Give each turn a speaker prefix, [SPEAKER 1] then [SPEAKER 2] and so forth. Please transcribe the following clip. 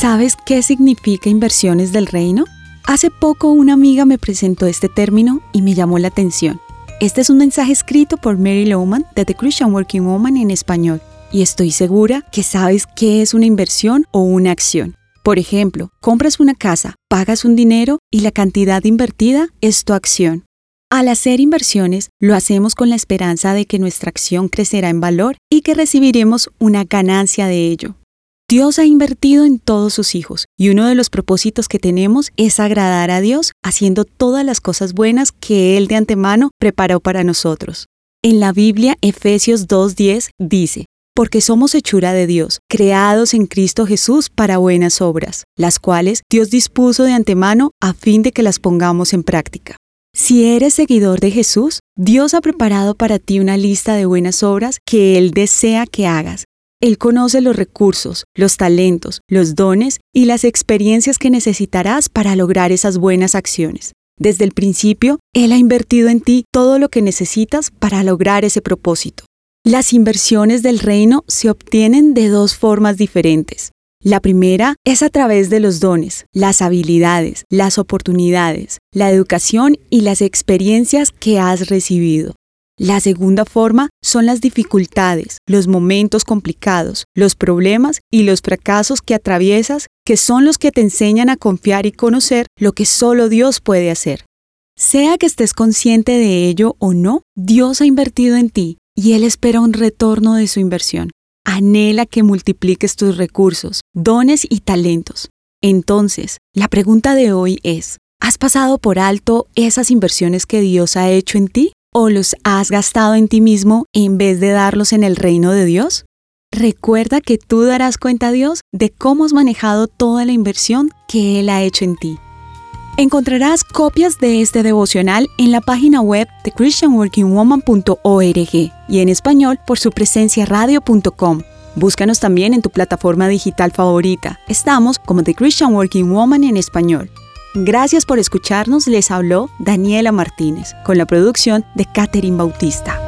[SPEAKER 1] ¿Sabes qué significa inversiones del reino? Hace poco una amiga me presentó este término y me llamó la atención. Este es un mensaje escrito por Mary Lowman de The Christian Working Woman en español y estoy segura que sabes qué es una inversión o una acción. Por ejemplo, compras una casa, pagas un dinero y la cantidad invertida es tu acción. Al hacer inversiones, lo hacemos con la esperanza de que nuestra acción crecerá en valor y que recibiremos una ganancia de ello. Dios ha invertido en todos sus hijos y uno de los propósitos que tenemos es agradar a Dios haciendo todas las cosas buenas que Él de antemano preparó para nosotros. En la Biblia, Efesios 2.10 dice, porque somos hechura de Dios, creados en Cristo Jesús para buenas obras, las cuales Dios dispuso de antemano a fin de que las pongamos en práctica. Si eres seguidor de Jesús, Dios ha preparado para ti una lista de buenas obras que Él desea que hagas él conoce los recursos, los talentos, los dones y las experiencias que necesitarás para lograr esas buenas acciones. Desde el principio, Él ha invertido en ti todo lo que necesitas para lograr ese propósito. Las inversiones del reino se obtienen de dos formas diferentes. La primera es a través de los dones, las habilidades, las oportunidades, la educación y las experiencias que has recibido. La segunda forma son las dificultades, los momentos complicados, los problemas y los fracasos que atraviesas, que son los que te enseñan a confiar y conocer lo que solo Dios puede hacer. Sea que estés consciente de ello o no, Dios ha invertido en ti y Él espera un retorno de su inversión. Anhela que multipliques tus recursos, dones y talentos. Entonces, la pregunta de hoy es, ¿has pasado por alto esas inversiones que Dios ha hecho en ti? O los has gastado en ti mismo en vez de darlos en el reino de Dios? Recuerda que tú darás cuenta a Dios de cómo has manejado toda la inversión que Él ha hecho en ti. Encontrarás copias de este devocional en la página web de christianworkingwoman.org y en español por su presencia radio.com. Búscanos también en tu plataforma digital favorita. Estamos como The Christian Working Woman en español. Gracias por escucharnos, les habló Daniela Martínez, con la producción de Catherine Bautista.